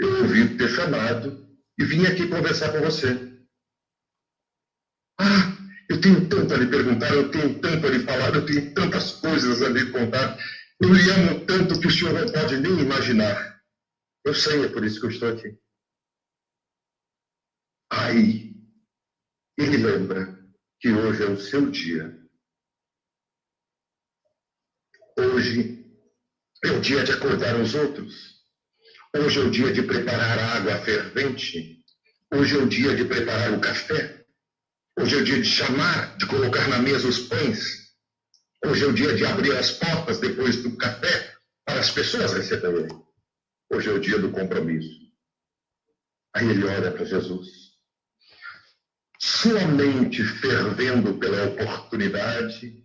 eu ouvi ter chamado e vim aqui conversar com você. Ah, eu tenho tanto a lhe perguntar, eu tenho tanto a lhe falar, eu tenho tantas coisas a lhe contar. Eu lhe amo tanto que o senhor não pode nem imaginar. Eu sei, é por isso que eu estou aqui. Aí, ele lembra que hoje é o seu dia. Hoje é o dia de acordar os outros. Hoje é o dia de preparar a água fervente. Hoje é o dia de preparar o café. Hoje é o dia de chamar, de colocar na mesa os pães. Hoje é o dia de abrir as portas depois do café para as pessoas receberem. Hoje é o dia do compromisso. Aí ele olha para Jesus. Sua mente fervendo pela oportunidade,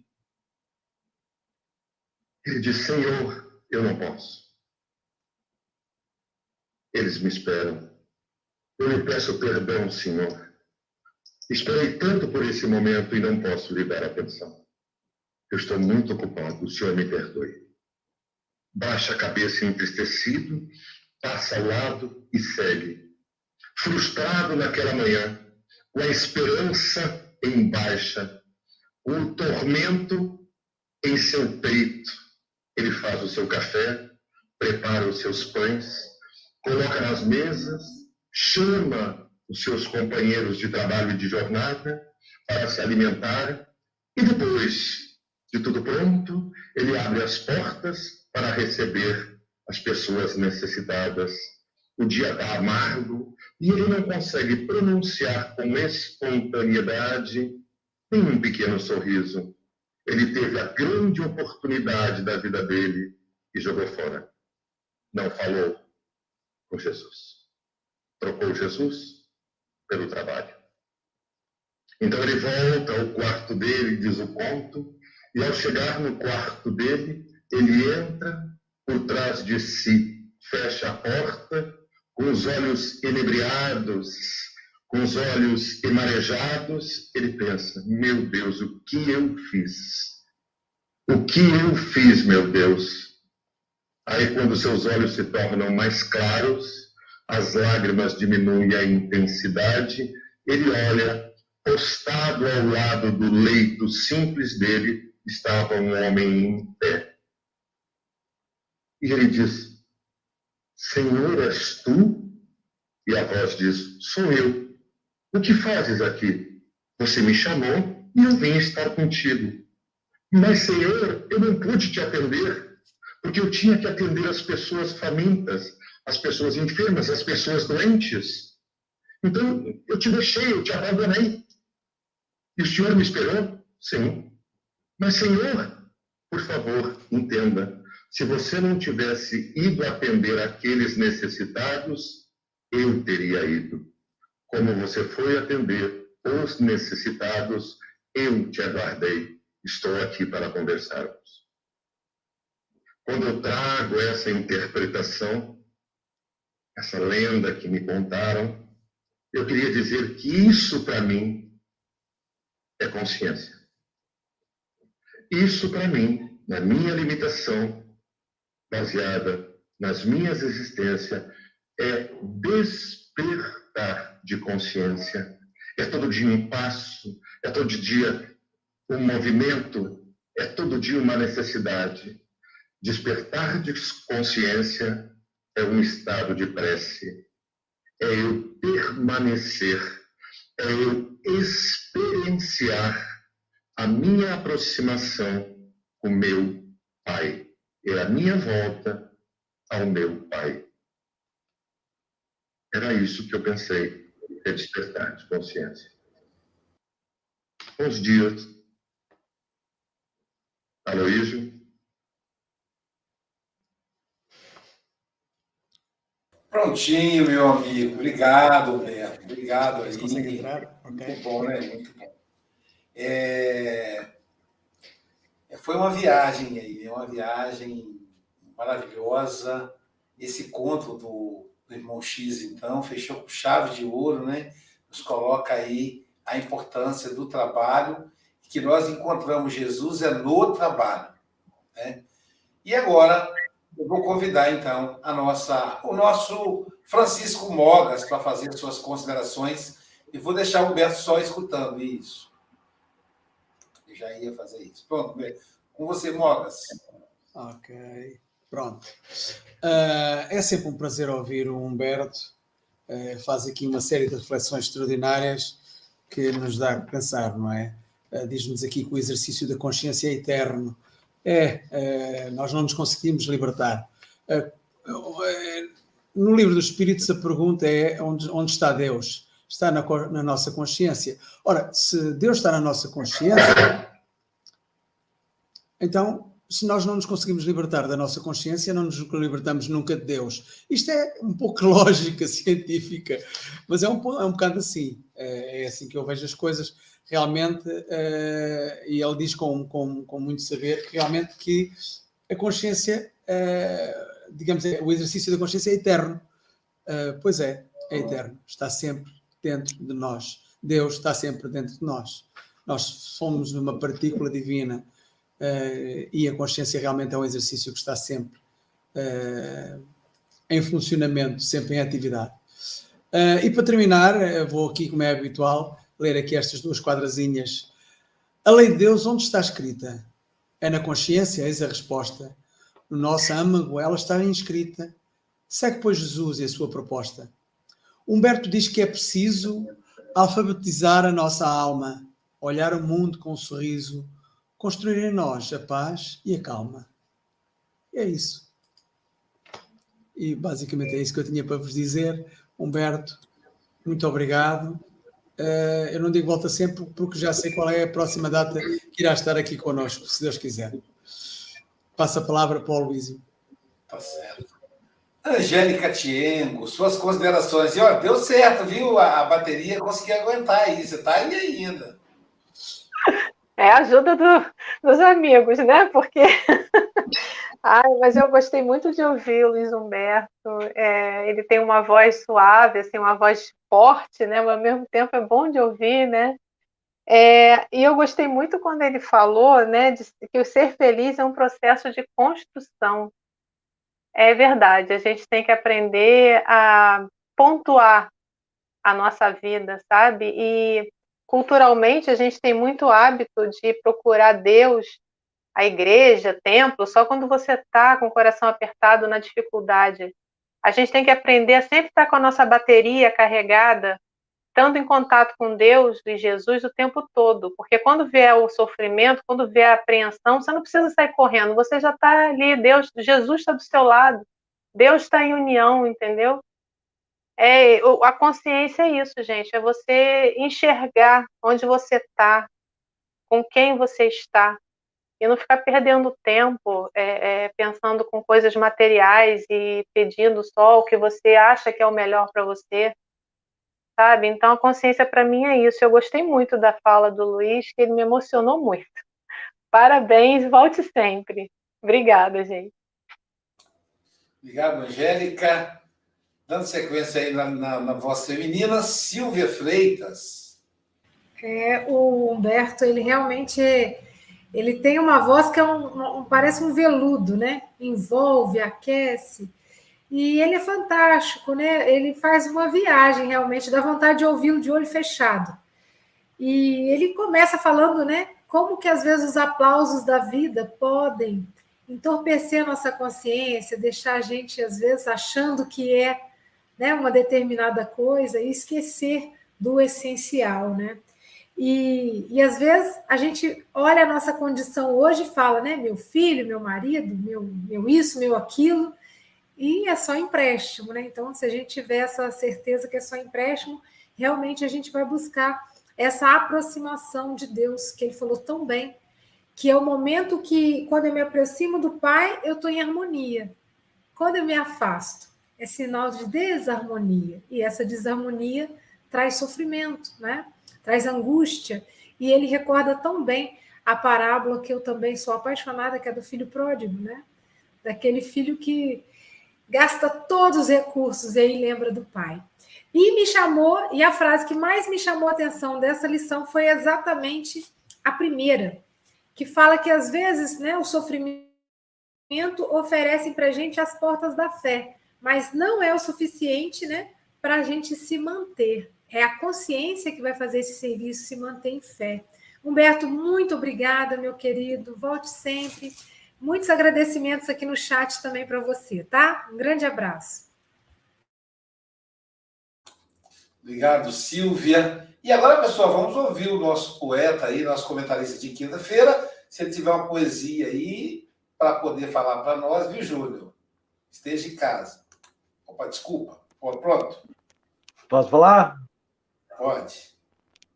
ele diz: Senhor, eu não posso. Eles me esperam. Eu lhe peço perdão, Senhor. Esperei tanto por esse momento e não posso lhe dar atenção. Eu estou muito ocupado, o Senhor me perdoe. Baixa a cabeça entristecido, passa ao lado e segue. Frustrado naquela manhã, com a esperança em baixa, com o tormento em seu peito, ele faz o seu café, prepara os seus pães, coloca nas mesas, chama os seus companheiros de trabalho e de jornada para se alimentar e depois de tudo pronto, ele abre as portas para receber as pessoas necessitadas. O dia está amargo e ele não consegue pronunciar com espontaneidade nenhum pequeno sorriso. Ele teve a grande oportunidade da vida dele e jogou fora. Não falou com Jesus. Trocou Jesus pelo trabalho. Então ele volta ao quarto dele, diz o conto, e ao chegar no quarto dele, ele entra por trás de si, fecha a porta, com os olhos enebriados, com os olhos emarejados, ele pensa: meu Deus, o que eu fiz? O que eu fiz, meu Deus? Aí, quando seus olhos se tornam mais claros, as lágrimas diminuem a intensidade, ele olha, postado ao lado do leito simples dele, estava um homem em pé. E ele diz: Senhor, és tu? E a voz diz: Sou eu. O que fazes aqui? Você me chamou e eu vim estar contigo. Mas, Senhor, eu não pude te atender, porque eu tinha que atender as pessoas famintas, as pessoas enfermas, as pessoas doentes. Então, eu te deixei, eu te abandonei. E o Senhor me esperou? Sim. Mas, Senhor, por favor, entenda: se você não tivesse ido atender aqueles necessitados, eu teria ido. Como você foi atender os necessitados, eu te aguardei. Estou aqui para conversarmos. Quando eu trago essa interpretação, essa lenda que me contaram, eu queria dizer que isso para mim é consciência. Isso, para mim, na minha limitação, baseada nas minhas existências, é despertar de consciência. É todo dia um passo, é todo dia um movimento, é todo dia uma necessidade. Despertar de consciência é um estado de prece, é eu permanecer, é eu experienciar a minha aproximação com meu Pai. É a minha volta ao meu Pai. Era isso que eu pensei, é despertar de consciência. Bons dias. Aloísio. Prontinho, meu amigo. Obrigado, Beto. Obrigado aí. Consegue entrar? Muito bom, né? Muito bom. É... Foi uma viagem aí, uma viagem maravilhosa. Esse conto do, do irmão X, então, fechou com chave de ouro, né? Nos coloca aí a importância do trabalho, que nós encontramos Jesus é no trabalho. Né? E agora eu vou convidar então a nossa, o nosso Francisco Mogas para fazer suas considerações e vou deixar o Humberto só escutando isso já ia fazer isso. Pronto, com você, Mogas. Ok, pronto. Uh, é sempre um prazer ouvir o Humberto. Uh, faz aqui uma série de reflexões extraordinárias que nos dá a pensar, não é? Uh, Diz-nos aqui que o exercício da consciência é eterno. É, nós não nos conseguimos libertar. no livro dos Espíritos, a pergunta é: onde, onde está Deus? Está na, na nossa consciência. Ora, se Deus está na nossa consciência, então se nós não nos conseguimos libertar da nossa consciência, não nos libertamos nunca de Deus. Isto é um pouco *laughs* lógica científica, mas é um, é um bocado assim. É, é assim que eu vejo as coisas realmente, uh, e ele diz com, com, com muito saber realmente que a consciência, uh, digamos, o exercício da consciência é eterno. Uh, pois é, é eterno, está sempre dentro de nós. Deus está sempre dentro de nós. Nós somos uma partícula divina uh, e a consciência realmente é um exercício que está sempre uh, em funcionamento, sempre em atividade. Uh, e para terminar, vou aqui, como é habitual, ler aqui estas duas quadrazinhas. A lei de Deus, onde está escrita? É na consciência? Eis a resposta. No nosso âmago, ela está inscrita. Segue, pois, Jesus e a sua proposta. Humberto diz que é preciso alfabetizar a nossa alma, olhar o mundo com um sorriso, construir em nós a paz e a calma. É isso. E basicamente é isso que eu tinha para vos dizer. Humberto, muito obrigado. Uh, eu não digo volta sempre porque já sei qual é a próxima data que irá estar aqui connosco, se Deus quiser. Passa a palavra para o Luísio. Tá certo. Angélica Tiengo, suas considerações. E olha, deu certo, viu? A, a bateria conseguiu aguentar aí. Você está aí ainda. É a ajuda do, dos amigos, né? Porque. *laughs* Ai, mas eu gostei muito de ouvir o Luiz Humberto. É, ele tem uma voz suave, assim, uma voz forte, né? Mas ao mesmo tempo é bom de ouvir, né? É, e eu gostei muito quando ele falou, né, de, que o ser feliz é um processo de construção. É verdade, a gente tem que aprender a pontuar a nossa vida, sabe? E culturalmente a gente tem muito hábito de procurar Deus, a igreja, templo, só quando você está com o coração apertado na dificuldade. A gente tem que aprender a sempre estar com a nossa bateria carregada, estando em contato com Deus e Jesus o tempo todo, porque quando vier o sofrimento, quando vier a apreensão, você não precisa sair correndo, você já está ali, Deus, Jesus está do seu lado, Deus está em união, entendeu? É, a consciência é isso, gente, é você enxergar onde você está, com quem você está, e não ficar perdendo tempo é, é, pensando com coisas materiais e pedindo só o que você acha que é o melhor para você, sabe? Então a consciência para mim é isso. Eu gostei muito da fala do Luiz, que ele me emocionou muito. *laughs* Parabéns, volte sempre. Obrigada, gente. Obrigado, Angélica. Dando sequência aí na, na, na voz feminina, Silvia Freitas. É, o Humberto, ele realmente ele tem uma voz que é um, um, parece um veludo, né? Envolve, aquece. E ele é fantástico, né? Ele faz uma viagem realmente, dá vontade de ouvi-lo de olho fechado. E ele começa falando, né? Como que às vezes os aplausos da vida podem entorpecer a nossa consciência, deixar a gente às vezes achando que é né, uma determinada coisa e esquecer do essencial, né? E, e às vezes a gente olha a nossa condição hoje e fala, né? Meu filho, meu marido, meu, meu isso, meu aquilo, e é só empréstimo, né? Então, se a gente tiver essa certeza que é só empréstimo, realmente a gente vai buscar essa aproximação de Deus, que ele falou tão bem, que é o momento que, quando eu me aproximo do Pai, eu estou em harmonia. Quando eu me afasto, é sinal de desarmonia. E essa desarmonia traz sofrimento, né? traz angústia. E ele recorda tão bem a parábola que eu também sou apaixonada, que é do filho pródigo, né? Daquele filho que gasta todos os recursos e aí lembra do pai. E me chamou, e a frase que mais me chamou a atenção dessa lição foi exatamente a primeira, que fala que às vezes né, o sofrimento oferece para a gente as portas da fé, mas não é o suficiente né, para a gente se manter. É a consciência que vai fazer esse serviço se manter em fé. Humberto, muito obrigada, meu querido. Volte sempre. Muitos agradecimentos aqui no chat também para você, tá? Um grande abraço. Obrigado, Silvia. E agora, pessoal, vamos ouvir o nosso poeta aí, nosso comentarista de quinta-feira. Se ele tiver uma poesia aí para poder falar para nós, viu, Júlio? Esteja em casa. Opa, desculpa. Pronto? Posso falar? Pode.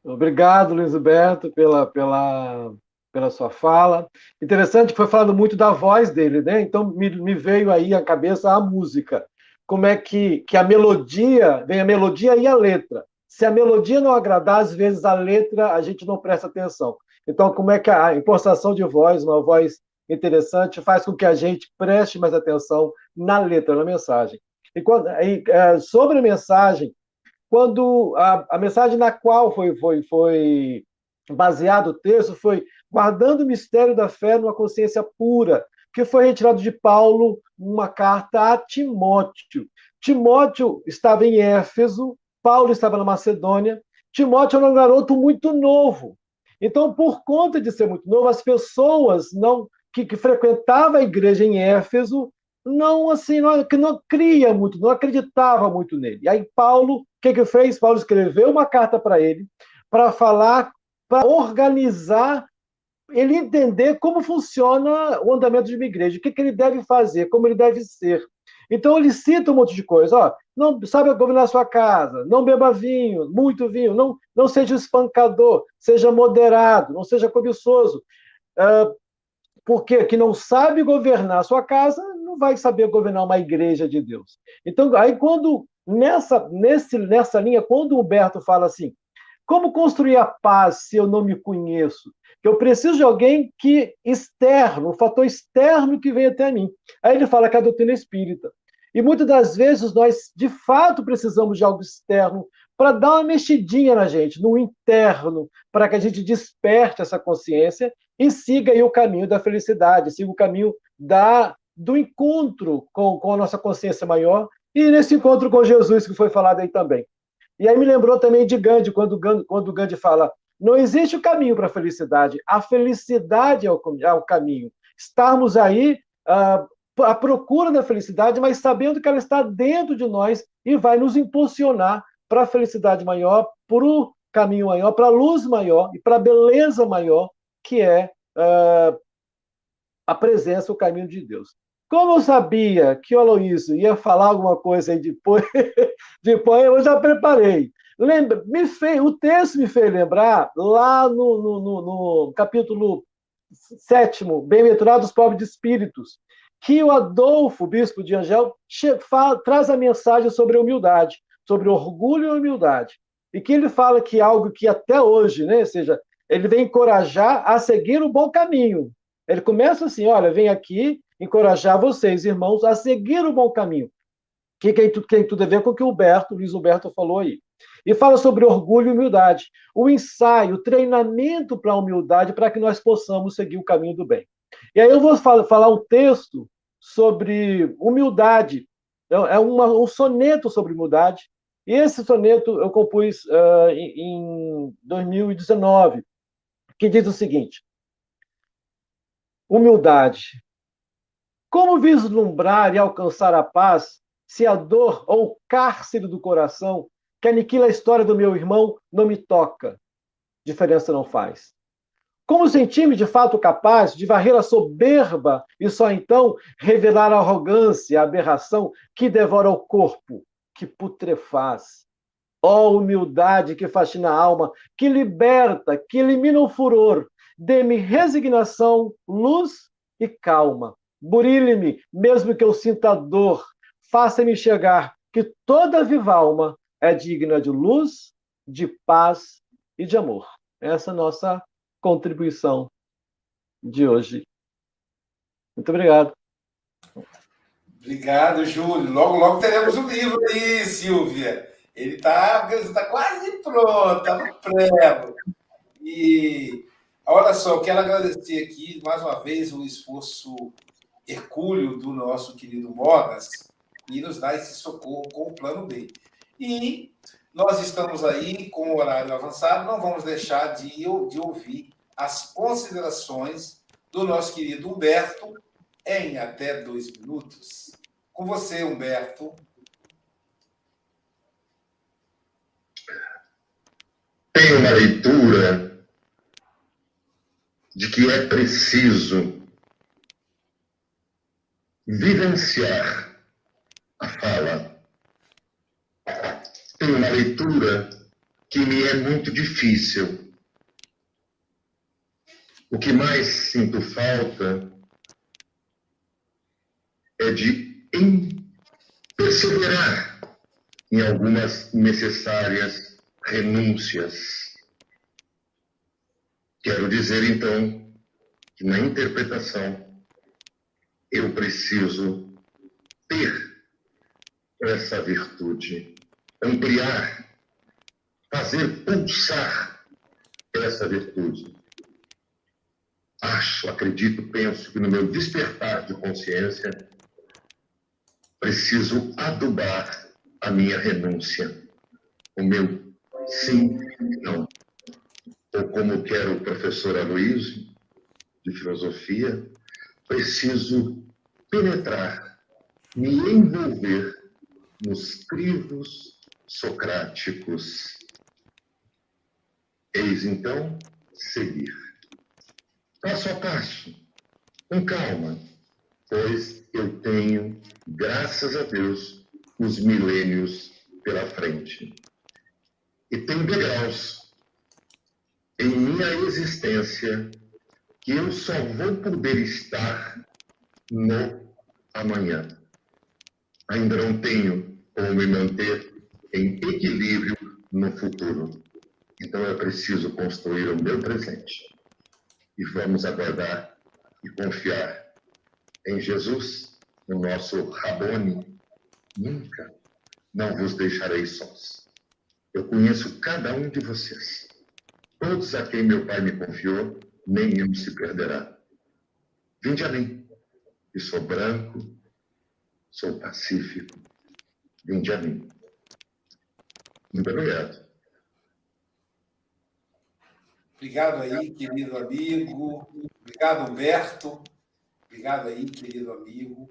Obrigado, Luiz Alberto, pela, pela, pela sua fala. Interessante foi falando muito da voz dele, né? Então me, me veio aí à cabeça a música. Como é que, que a melodia, vem a melodia e a letra. Se a melodia não agradar, às vezes a letra a gente não presta atenção. Então, como é que a impostação de voz, uma voz interessante, faz com que a gente preste mais atenção na letra, na mensagem. E, quando, e é, sobre a mensagem, quando a, a mensagem na qual foi, foi, foi baseado o texto foi guardando o mistério da fé numa consciência pura, que foi retirado de Paulo uma carta a Timóteo. Timóteo estava em Éfeso, Paulo estava na Macedônia. Timóteo era um garoto muito novo. Então, por conta de ser muito novo, as pessoas não que, que frequentavam a igreja em Éfeso não assim não, que não cria muito, não acreditava muito nele. E aí Paulo, o que que fez? Paulo escreveu uma carta para ele para falar, para organizar, ele entender como funciona o andamento de uma igreja, o que, que ele deve fazer, como ele deve ser. Então ele cita um monte de coisa, ó, não sabe governar sua casa, não beba vinho, muito vinho, não, não seja espancador, seja moderado, não seja cobiçoso. Uh, porque que não sabe governar sua casa, não vai saber governar uma igreja de Deus. Então, aí quando nessa nesse nessa linha, quando o Humberto fala assim, como construir a paz se eu não me conheço? Eu preciso de alguém que externo, um fator externo que vem até mim. Aí ele fala que é a doutrina espírita. E muitas das vezes nós, de fato, precisamos de algo externo para dar uma mexidinha na gente, no interno, para que a gente desperte essa consciência e siga o caminho da felicidade, siga o caminho da, do encontro com, com a nossa consciência maior e nesse encontro com Jesus que foi falado aí também. E aí me lembrou também de Gandhi, quando, quando Gandhi fala: não existe o caminho para a felicidade, a felicidade é o, é o caminho. Estarmos aí uh, à procura da felicidade, mas sabendo que ela está dentro de nós e vai nos impulsionar para a felicidade maior, para o caminho maior, para a luz maior e para a beleza maior, que é uh, a presença, o caminho de Deus. Como eu sabia que o Aloysio ia falar alguma coisa aí depois, *laughs* depois eu já preparei. Lembra, me fez, o texto me fez lembrar, lá no, no, no, no capítulo sétimo, Bem-aventurados pobres de espíritos, que o Adolfo, bispo de Angel, traz a mensagem sobre a humildade sobre orgulho e humildade. E que ele fala que algo que até hoje, né, ou seja, ele vem encorajar a seguir o bom caminho. Ele começa assim: olha, vem aqui encorajar vocês, irmãos, a seguir o bom caminho. Que tem, tem tudo a ver com o que o Humberto, Luiz Humberto falou aí. E fala sobre orgulho e humildade. O ensaio, o treinamento para a humildade, para que nós possamos seguir o caminho do bem. E aí eu vou falar um texto sobre humildade. É, é uma, um soneto sobre humildade, e esse soneto eu compus uh, em 2019, que diz o seguinte: Humildade. Como vislumbrar e alcançar a paz se a dor ou o cárcere do coração que aniquila a história do meu irmão não me toca? Diferença não faz. Como sentir-me de fato capaz de varrer a soberba e só então revelar a arrogância, a aberração que devora o corpo? que putrefaz. Ó oh, humildade que fascina a alma, que liberta, que elimina o furor. Dê-me resignação, luz e calma. Burile-me, mesmo que eu sinta dor. Faça-me chegar que toda viva alma é digna de luz, de paz e de amor. Essa é a nossa contribuição de hoje. Muito obrigado. Obrigado, Júlio. Logo, logo teremos o um livro aí, Silvia. Ele está tá quase pronto, está no prego. E olha só, quero agradecer aqui mais uma vez o esforço hercúleo do nosso querido Mogas e nos dar esse socorro com o plano B. E nós estamos aí com o horário avançado, não vamos deixar de, de ouvir as considerações do nosso querido Humberto em até dois minutos. Com você, Humberto. Tem uma leitura de que é preciso vivenciar a fala. Tem uma leitura que me é muito difícil. O que mais sinto falta é de perseverar em algumas necessárias renúncias. Quero dizer, então, que na interpretação eu preciso ter essa virtude, ampliar, fazer pulsar essa virtude. Acho, acredito, penso que no meu despertar de consciência, preciso adubar a minha renúncia, o meu sim e não. Ou como quer o professor Aloysio, de filosofia, preciso penetrar, me envolver nos crivos socráticos. Eis então seguir. Passo a passo, com calma, pois eu tenho, graças a Deus, os milênios pela frente. E tenho degraus em minha existência que eu só vou poder estar no amanhã. Ainda não tenho como me manter em equilíbrio no futuro. Então é preciso construir o meu presente. E vamos aguardar e confiar em Jesus, no nosso Rabone. Nunca não vos deixarei sós. Eu conheço cada um de vocês. Todos a quem meu Pai me confiou, nenhum se perderá. Vinde a mim, que sou branco, sou pacífico. Vinde a mim. Muito obrigado. Obrigado aí, querido amigo. Obrigado, Humberto. Obrigado aí, querido amigo,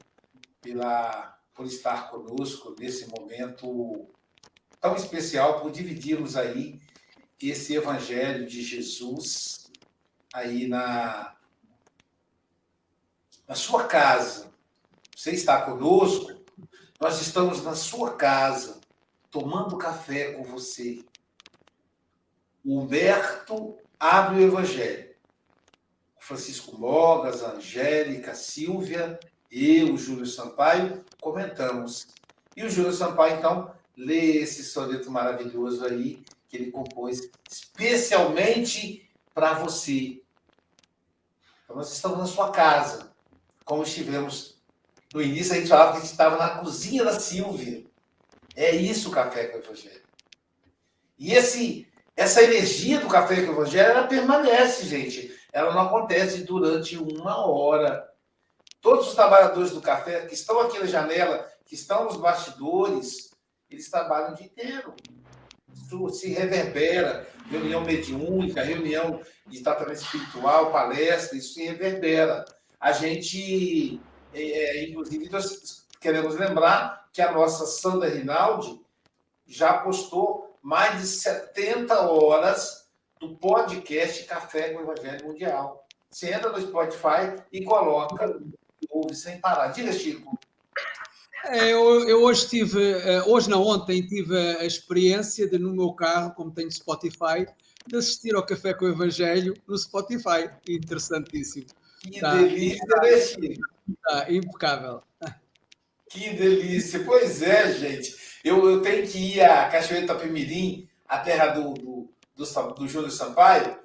pela, por estar conosco nesse momento tão especial, por dividirmos aí esse Evangelho de Jesus aí na, na sua casa. Você está conosco, nós estamos na sua casa, tomando café com você. O Humberto abre o Evangelho. Francisco Mogas, Angélica, Silvia, eu, o Júlio Sampaio, comentamos. E o Júlio Sampaio, então, lê esse soneto maravilhoso aí, que ele compôs especialmente para você. Então, nós estamos na sua casa, como estivemos no início, a gente falava que a gente estava na cozinha da Silvia. É isso o Café com o Evangelho. E esse essa energia do café com o evangelho, ela permanece, gente. Ela não acontece durante uma hora. Todos os trabalhadores do café que estão aqui na janela, que estão nos bastidores, eles trabalham o dia inteiro. Isso se reverbera. Reunião mediúnica, reunião de tratamento espiritual, palestra, isso se reverbera. A gente, é, é inclusive, nós queremos lembrar que a nossa Sandra Rinaldi já postou mais de 70 horas do podcast Café com o Evangelho Mundial. Você entra no Spotify e coloca, ouve sem parar. Diga, Chico. É, eu, eu, hoje tive, eh, hoje não, ontem tive a experiência de no meu carro, como tenho Spotify, de assistir ao Café com o Evangelho no Spotify. Interessantíssimo. Que tá, delícia, né, Chico? Está impecável. Que delícia. Pois é, gente. Eu, eu tenho que ir a Cachoeira Itapemirim, a terra do, do, do, do Júlio Sampaio,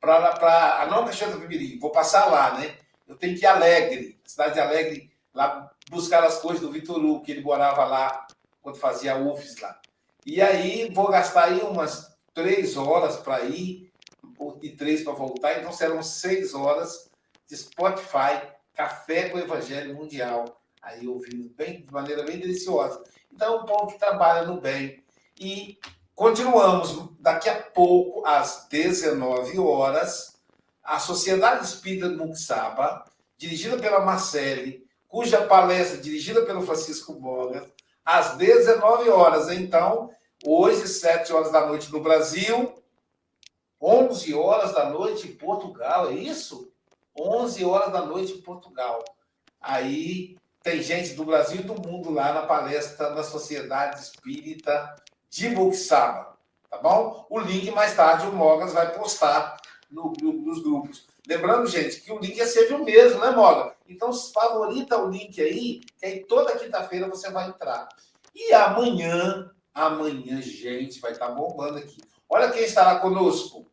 para. Não Cachoeira Itapemirim, vou passar lá, né? Eu tenho que ir Alegre, cidade de Alegre, lá buscar as coisas do Vitor Hugo, que ele morava lá quando fazia UFES lá. E aí vou gastar aí umas três horas para ir e três para voltar, então serão seis horas de Spotify, Café com o Evangelho Mundial aí ouvindo bem, de maneira bem deliciosa. Então, é um povo que trabalha no bem. E continuamos daqui a pouco, às 19 horas, a Sociedade Espírita do Muxaba, dirigida pela Marcele, cuja palestra dirigida pelo Francisco Bogas, às 19 horas. Então, hoje, 7 horas da noite no Brasil, 11 horas da noite em Portugal, é isso? 11 horas da noite em Portugal. Aí tem gente do Brasil e do mundo lá na palestra da Sociedade Espírita de Buxaba, tá bom? O link mais tarde o Mogas vai postar no, no, nos grupos. Lembrando, gente, que o link é sempre o mesmo, né, Moga? Então, favorita o link aí, que aí toda quinta-feira você vai entrar. E amanhã, amanhã, gente, vai estar bombando aqui. Olha quem estará conosco.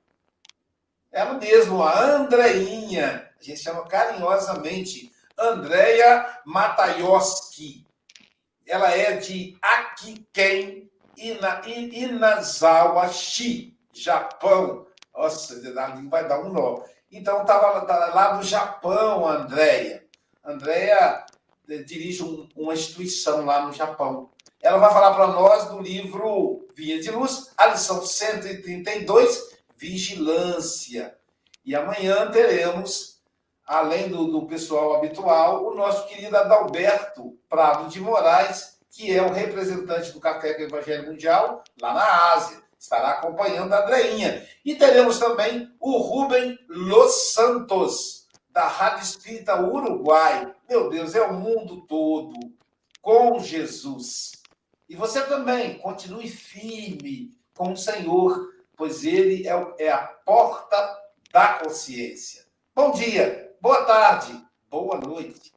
Ela mesmo, a Andreinha. A gente chama carinhosamente Andrea Matayoski. Ela é de Akiken, Ina, Inazawa Shi, Japão. Nossa, vai dar um nó. Então, estava lá no Japão, a Andrea. Eh, dirige um, uma instituição lá no Japão. Ela vai falar para nós do livro Via de Luz, a lição 132, Vigilância. E amanhã teremos, além do, do pessoal habitual, o nosso querido Adalberto Prado de Moraes, que é o representante do Café com Evangelho Mundial lá na Ásia. Estará acompanhando a Andreinha. E teremos também o Rubem Los Santos, da Rádio Espírita Uruguai. Meu Deus, é o mundo todo com Jesus. E você também, continue firme com o Senhor, pois Ele é, é a porta da consciência. Bom dia, boa tarde, boa noite.